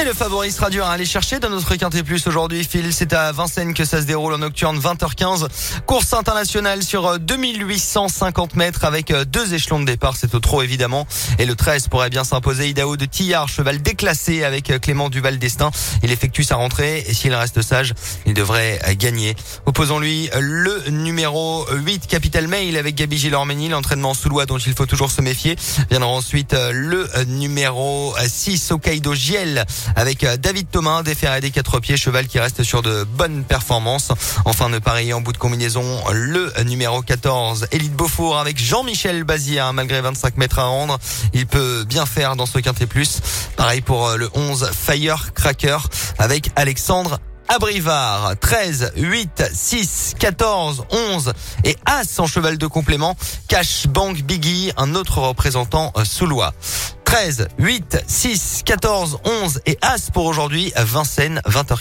Et le favori sera dur à aller chercher dans notre Quintet Plus aujourd'hui. Phil, c'est à Vincennes que ça se déroule en nocturne 20h15. Course internationale sur 2850 mètres avec deux échelons de départ. C'est au trop évidemment. Et le 13 pourrait bien s'imposer. Idaho de Tillard, cheval déclassé avec Clément Duval d'Estaing. Il effectue sa rentrée et s'il reste sage, il devrait gagner. Opposons-lui le numéro 8, Capital Mail avec Gabi Gilormeni, l'entraînement sous loi dont il faut toujours se méfier. Viendra ensuite le numéro 6, Hokkaido Giel avec euh, David Thomas, des des quatre pieds, cheval qui reste sur de bonnes performances. Enfin, de parier en bout de combinaison, le numéro 14, Élite Beaufour avec Jean-Michel Bazir, malgré 25 mètres à rendre. Il peut bien faire dans ce quintet plus. Pareil pour euh, le 11, Firecracker avec Alexandre Abrivard, 13, 8, 6, 14, 11 et As en cheval de complément. Cash Bank Biggie, un autre représentant euh, sous loi. 13, 8, 6, 14, 11 et As pour aujourd'hui, Vincennes, 20h.